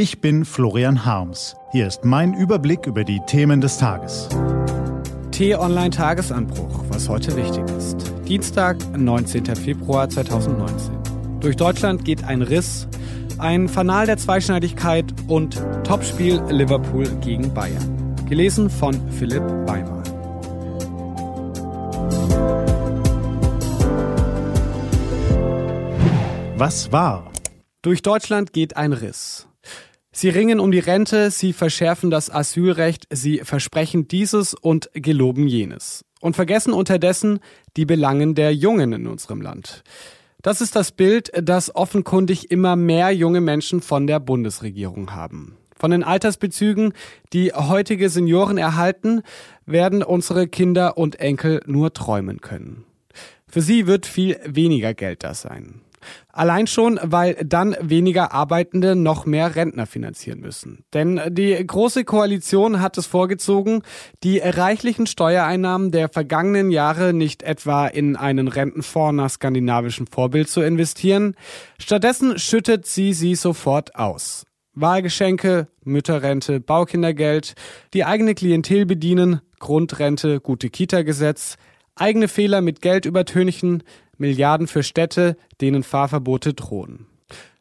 Ich bin Florian Harms. Hier ist mein Überblick über die Themen des Tages. T-Online Tagesanbruch, was heute wichtig ist. Dienstag, 19. Februar 2019. Durch Deutschland geht ein Riss, ein Fanal der Zweischneidigkeit und Topspiel Liverpool gegen Bayern. Gelesen von Philipp Weimar. Was war? Durch Deutschland geht ein Riss. Sie ringen um die Rente, sie verschärfen das Asylrecht, sie versprechen dieses und geloben jenes. Und vergessen unterdessen die Belangen der Jungen in unserem Land. Das ist das Bild, das offenkundig immer mehr junge Menschen von der Bundesregierung haben. Von den Altersbezügen, die heutige Senioren erhalten, werden unsere Kinder und Enkel nur träumen können. Für sie wird viel weniger Geld da sein. Allein schon, weil dann weniger Arbeitende noch mehr Rentner finanzieren müssen. Denn die Große Koalition hat es vorgezogen, die reichlichen Steuereinnahmen der vergangenen Jahre nicht etwa in einen Rentenfonds nach skandinavischem Vorbild zu investieren. Stattdessen schüttet sie sie sofort aus. Wahlgeschenke, Mütterrente, Baukindergeld, die eigene Klientel bedienen, Grundrente, gute Kita-Gesetz, eigene Fehler mit Geld übertünchen, Milliarden für Städte, denen Fahrverbote drohen.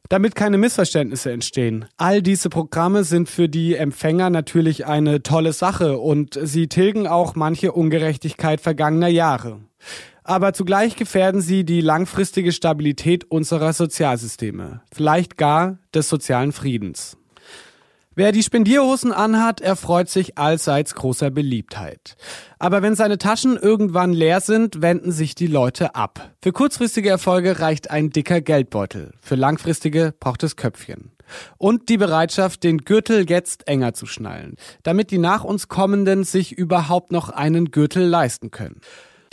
Damit keine Missverständnisse entstehen. All diese Programme sind für die Empfänger natürlich eine tolle Sache und sie tilgen auch manche Ungerechtigkeit vergangener Jahre. Aber zugleich gefährden sie die langfristige Stabilität unserer Sozialsysteme, vielleicht gar des sozialen Friedens. Wer die Spendierhosen anhat, erfreut sich allseits großer Beliebtheit. Aber wenn seine Taschen irgendwann leer sind, wenden sich die Leute ab. Für kurzfristige Erfolge reicht ein dicker Geldbeutel. Für langfristige braucht es Köpfchen. Und die Bereitschaft, den Gürtel jetzt enger zu schnallen, damit die nach uns kommenden sich überhaupt noch einen Gürtel leisten können.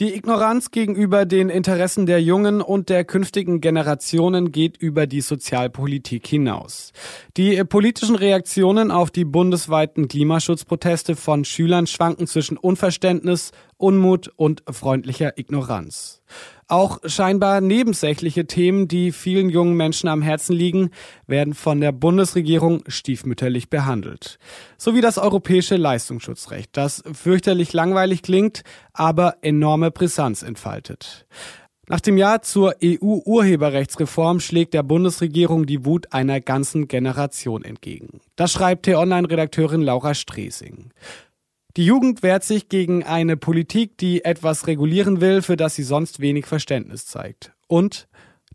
Die Ignoranz gegenüber den Interessen der jungen und der künftigen Generationen geht über die Sozialpolitik hinaus. Die politischen Reaktionen auf die bundesweiten Klimaschutzproteste von Schülern schwanken zwischen Unverständnis, Unmut und freundlicher Ignoranz. Auch scheinbar nebensächliche Themen, die vielen jungen Menschen am Herzen liegen, werden von der Bundesregierung stiefmütterlich behandelt. So wie das europäische Leistungsschutzrecht, das fürchterlich langweilig klingt, aber enorme Brisanz entfaltet. Nach dem Jahr zur EU-Urheberrechtsreform schlägt der Bundesregierung die Wut einer ganzen Generation entgegen. Das schreibt T-Online-Redakteurin Laura Stresing. Die Jugend wehrt sich gegen eine Politik, die etwas regulieren will, für das sie sonst wenig Verständnis zeigt. Und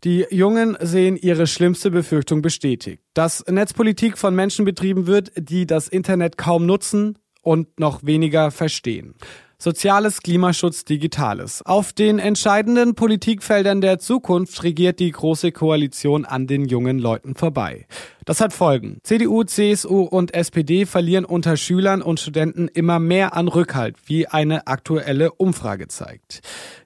die Jungen sehen ihre schlimmste Befürchtung bestätigt, dass Netzpolitik von Menschen betrieben wird, die das Internet kaum nutzen und noch weniger verstehen. Soziales, Klimaschutz, Digitales. Auf den entscheidenden Politikfeldern der Zukunft regiert die Große Koalition an den jungen Leuten vorbei. Das hat Folgen. CDU, CSU und SPD verlieren unter Schülern und Studenten immer mehr an Rückhalt, wie eine aktuelle Umfrage zeigt.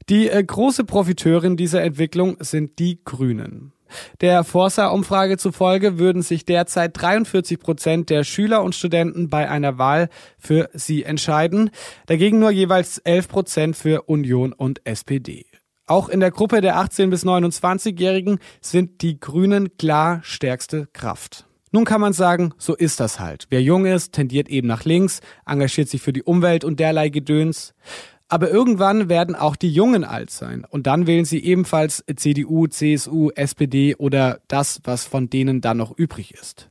Die äh, große Profiteurin dieser Entwicklung sind die Grünen. Der Forsa-Umfrage zufolge würden sich derzeit 43 Prozent der Schüler und Studenten bei einer Wahl für sie entscheiden, dagegen nur jeweils 11 Prozent für Union und SPD. Auch in der Gruppe der 18 bis 29-Jährigen sind die Grünen klar stärkste Kraft. Nun kann man sagen, so ist das halt. Wer jung ist, tendiert eben nach links, engagiert sich für die Umwelt und derlei Gedöns. Aber irgendwann werden auch die Jungen alt sein. Und dann wählen sie ebenfalls CDU, CSU, SPD oder das, was von denen dann noch übrig ist.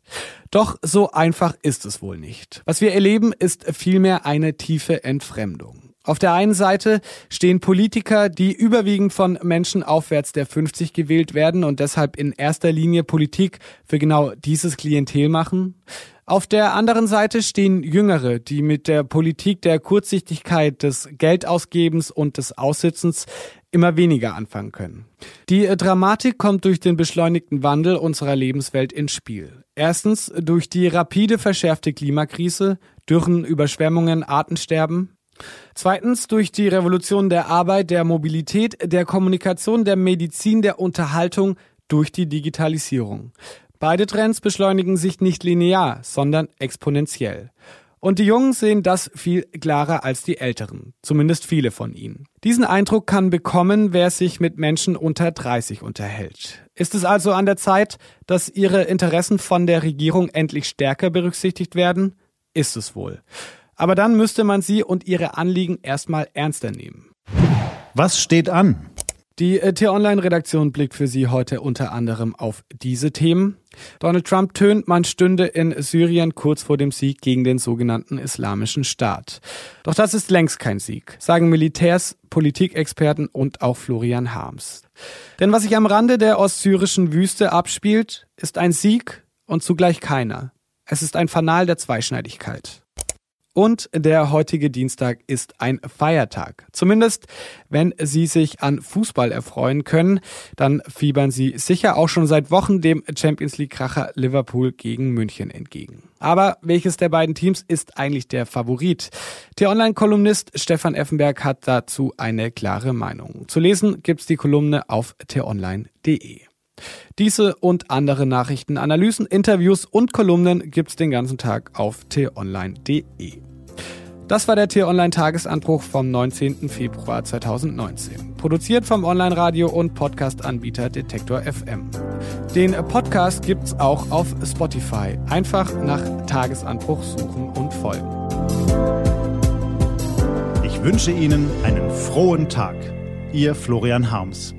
Doch so einfach ist es wohl nicht. Was wir erleben, ist vielmehr eine tiefe Entfremdung. Auf der einen Seite stehen Politiker, die überwiegend von Menschen aufwärts der 50 gewählt werden und deshalb in erster Linie Politik für genau dieses Klientel machen. Auf der anderen Seite stehen Jüngere, die mit der Politik der Kurzsichtigkeit des Geldausgebens und des Aussitzens immer weniger anfangen können. Die Dramatik kommt durch den beschleunigten Wandel unserer Lebenswelt ins Spiel. Erstens durch die rapide verschärfte Klimakrise, Dürren, Überschwemmungen, Artensterben. Zweitens durch die Revolution der Arbeit, der Mobilität, der Kommunikation, der Medizin, der Unterhaltung durch die Digitalisierung. Beide Trends beschleunigen sich nicht linear, sondern exponentiell. Und die Jungen sehen das viel klarer als die Älteren, zumindest viele von ihnen. Diesen Eindruck kann bekommen, wer sich mit Menschen unter 30 unterhält. Ist es also an der Zeit, dass ihre Interessen von der Regierung endlich stärker berücksichtigt werden? Ist es wohl. Aber dann müsste man sie und ihre Anliegen erstmal ernster nehmen. Was steht an? Die äh, T-Online-Redaktion blickt für Sie heute unter anderem auf diese Themen. Donald Trump tönt, man stünde in Syrien kurz vor dem Sieg gegen den sogenannten Islamischen Staat. Doch das ist längst kein Sieg, sagen Militärs, Politikexperten und auch Florian Harms. Denn was sich am Rande der ostsyrischen Wüste abspielt, ist ein Sieg und zugleich keiner. Es ist ein Fanal der Zweischneidigkeit. Und der heutige Dienstag ist ein Feiertag. Zumindest, wenn Sie sich an Fußball erfreuen können, dann fiebern Sie sicher auch schon seit Wochen dem Champions League-Kracher Liverpool gegen München entgegen. Aber welches der beiden Teams ist eigentlich der Favorit? Der Online-Kolumnist Stefan Effenberg hat dazu eine klare Meinung. Zu lesen gibt's die Kolumne auf t-online.de. Diese und andere Nachrichten, Analysen, Interviews und Kolumnen gibt's den ganzen Tag auf t-online.de. Das war der T-Online-Tagesanbruch vom 19. Februar 2019. Produziert vom Online-Radio- und Podcast-Anbieter Detektor FM. Den Podcast gibt's auch auf Spotify. Einfach nach Tagesanbruch suchen und folgen. Ich wünsche Ihnen einen frohen Tag. Ihr Florian Harms.